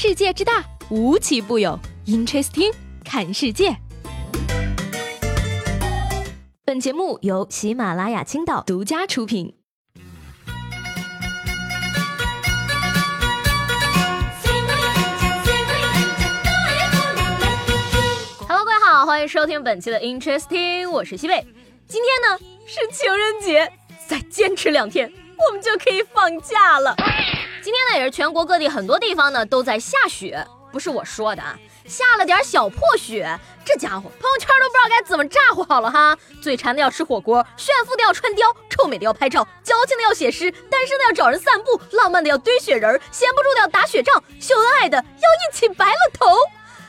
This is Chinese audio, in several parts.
世界之大，无奇不有。Interesting，看世界。本节目由喜马拉雅青岛独家出品。Hello，各位好，欢迎收听本期的 Interesting，我是西贝。今天呢是情人节，再坚持两天，我们就可以放假了。今天呢，也是全国各地很多地方呢都在下雪，不是我说的啊，下了点小破雪，这家伙朋友圈都不知道该怎么咋呼好了哈。嘴馋的要吃火锅，炫富的要穿貂，臭美的要拍照，矫情的要写诗，单身的要找人散步，浪漫的要堆雪人，闲不住的要打雪仗，秀恩爱的要一起白了头。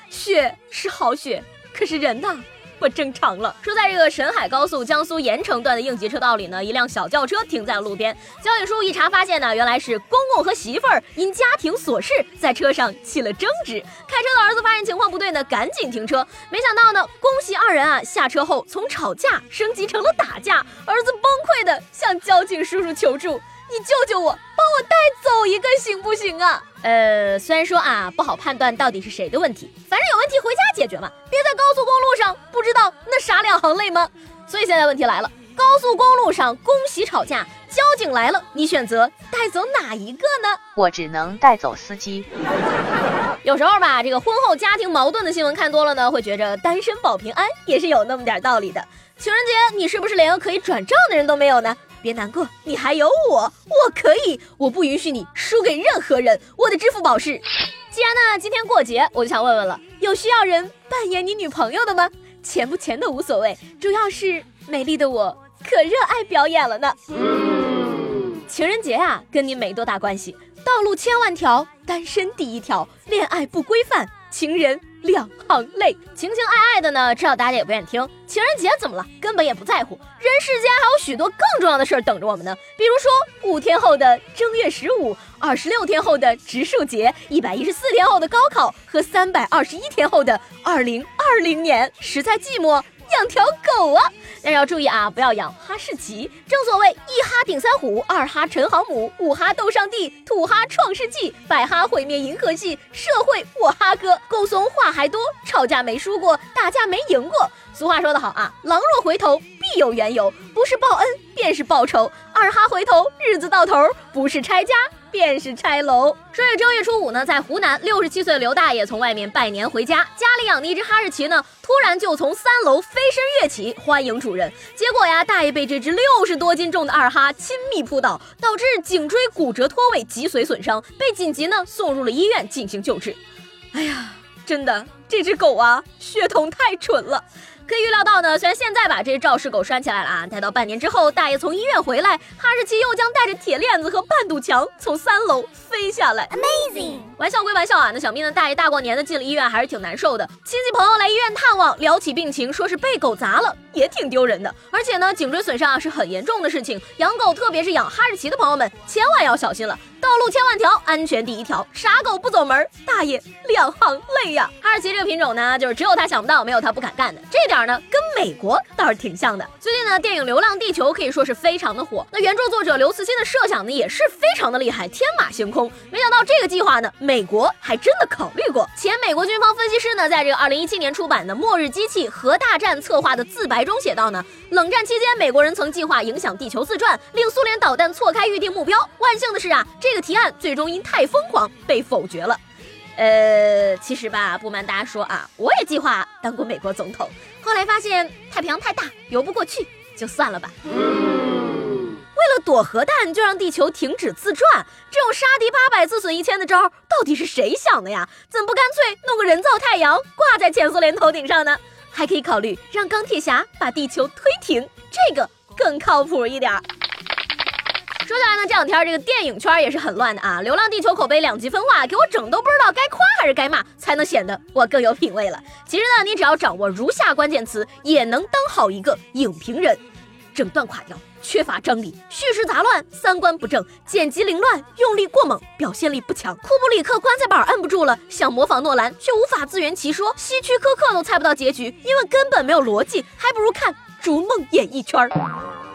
雪是好雪，可是人呢？不正常了。说在这个沈海高速江苏盐城段的应急车道里呢，一辆小轿车停在了路边。交警叔叔一查发现呢，原来是公公和媳妇儿因家庭琐事在车上起了争执。开车的儿子发现情况不对呢，赶紧停车。没想到呢，公媳二人啊下车后从吵架升级成了打架，儿子崩溃的向交警叔叔求助。你救救我，帮我带走一个行不行啊？呃，虽然说啊不好判断到底是谁的问题，反正有问题回家解决嘛，别在高速公路上不知道那啥两行泪吗？所以现在问题来了，高速公路上恭喜吵架，交警来了，你选择带走哪一个呢？我只能带走司机。有时候吧，这个婚后家庭矛盾的新闻看多了呢，会觉着单身保平安也是有那么点道理的。情人节你是不是连个可以转账的人都没有呢？别难过，你还有我，我可以，我不允许你输给任何人。我的支付宝是。既然呢今天过节，我就想问问了，有需要人扮演你女朋友的吗？钱不钱的无所谓，主要是美丽的我可热爱表演了呢。情人节啊，跟你没多大关系。道路千万条，单身第一条，恋爱不规范，情人。两行泪，情情爱爱的呢，知道大家也不愿意听。情人节怎么了？根本也不在乎。人世间还有许多更重要的事儿等着我们呢，比如说五天后的正月十五，二十六天后的植树节，一百一十四天后的高考和三百二十一天后的二零二零年。实在寂寞。养条狗啊！但要注意啊，不要养哈士奇。正所谓一哈顶三虎，二哈陈航母，五哈斗上帝，土哈创世纪，百哈毁灭银河系，社会我哈哥。狗怂话还多，吵架没输过，打架没赢过。俗话说得好啊，狼若回头，必有缘由，不是报恩便是报仇。二哈回头，日子到头，不是拆家。便是拆楼。说是正月初五呢，在湖南，六十七岁的刘大爷从外面拜年回家，家里养的一只哈士奇呢，突然就从三楼飞身跃起，欢迎主人。结果呀，大爷被这只六十多斤重的二哈亲密扑倒，导致颈椎骨折脱位，脊髓损伤，被紧急呢送入了医院进行救治。哎呀，真的，这只狗啊，血统太蠢了。可以预料到呢，虽然现在把这只肇事狗拴起来了啊，待到半年之后，大爷从医院回来，哈士奇又将带着铁链子和半堵墙从三楼飞下来。Amazing！玩笑归玩笑啊，那小咪呢，大爷大过年的进了医院还是挺难受的。亲戚朋友来医院探望，聊起病情，说是被狗砸了，也挺丢人的。而且呢，颈椎损伤啊是很严重的事情，养狗特别是养哈士奇的朋友们，千万要小心了。道路千万条，安全第一条。傻狗不走门，大爷两行泪呀。哈士奇这个品种呢，就是只有他想不到，没有他不敢干的。这点呢，跟美国倒是挺像的。最近呢，电影《流浪地球》可以说是非常的火。那原著作者刘慈欣的设想呢，也是非常的厉害，天马行空。没想到这个计划呢，美国还真的考虑过。前美国军方分析师呢，在这个二零一七年出版的《末日机器核大战策划的自白》中写道呢，冷战期间美国人曾计划影响地球自转，令苏联导弹错开预定目标。万幸的是啊，这个提案最终因太疯狂被否决了。呃，其实吧，不瞒大家说啊，我也计划当过美国总统，后来发现太平洋太大，游不过去，就算了吧。为了躲核弹，就让地球停止自转，这种杀敌八百自损一千的招，到底是谁想的呀？怎么不干脆弄个人造太阳挂在前苏联头顶上呢？还可以考虑让钢铁侠把地球推停，这个更靠谱一点。儿呢，这两天这个电影圈也是很乱的啊，《流浪地球》口碑两极分化，给我整都不知道该夸还是该骂，才能显得我更有品位了。其实呢，你只要掌握如下关键词，也能当好一个影评人：整段垮掉，缺乏张力，叙事杂乱，三观不正，剪辑凌乱，用力过猛，表现力不强。库布里克棺材板摁不住了，想模仿诺兰却无法自圆其说，希区柯克都猜不到结局，因为根本没有逻辑，还不如看《逐梦演艺圈》。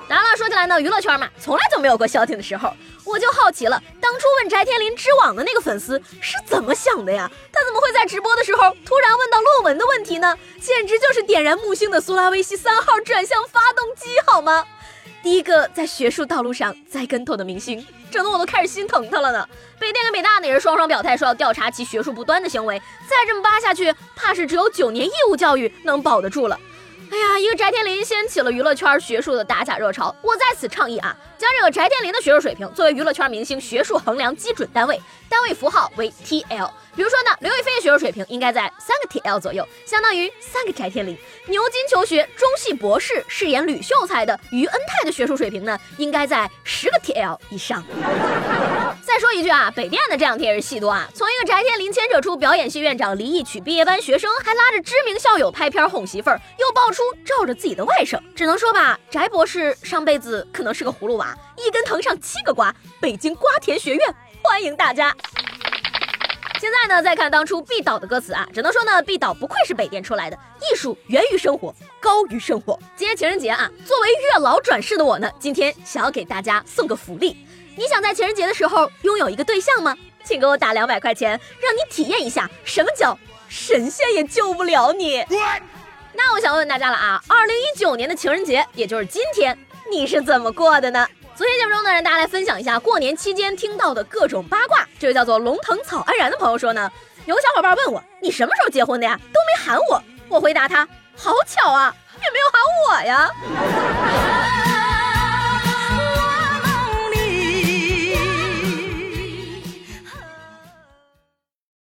当然了，说起来呢，娱乐圈嘛，从来就没有过消停的时候。我就好奇了，当初问翟天临知网的那个粉丝是怎么想的呀？他怎么会在直播的时候突然问到论文的问题呢？简直就是点燃木星的苏拉威西三号转向发动机，好吗？第一个在学术道路上栽跟头的明星，整得我都开始心疼他了呢。北电跟北大呢也是双双表态说要调查其学术不端的行为，再这么扒下去，怕是只有九年义务教育能保得住了。哎呀，一个翟天临掀起了娱乐圈学术的打假热潮，我在此倡议啊，将这个翟天临的学术水平作为娱乐圈明星学术衡量基准单位，单位符号为 TL。比如说呢，刘亦菲的学术水平应该在三个 TL 左右，相当于三个翟天临。牛津求学中戏博士饰演吕秀才的于恩泰的学术水平呢，应该在十个 TL 以上。再说一句啊，北电的这两天也是戏多啊，从一个翟天临牵扯出表演系院长离异娶毕业班学生，还拉着知名校友拍片哄媳妇儿，又爆出罩着自己的外甥，只能说吧，翟博士上辈子可能是个葫芦娃，一根藤上七个瓜。北京瓜田学院欢迎大家。现在呢，再看当初毕导的歌词啊，只能说呢，毕导不愧是北电出来的，艺术源于生活，高于生活。今天情人节啊，作为月老转世的我呢，今天想要给大家送个福利。你想在情人节的时候拥有一个对象吗？请给我打两百块钱，让你体验一下什么叫神仙也救不了你。那我想问问大家了啊，二零一九年的情人节，也就是今天，你是怎么过的呢？昨天节目中呢，让大家来分享一下过年期间听到的各种八卦。这位叫做龙腾草安然的朋友说呢，有个小伙伴问我，你什么时候结婚的呀？都没喊我。我回答他，好巧啊，也没有喊我呀。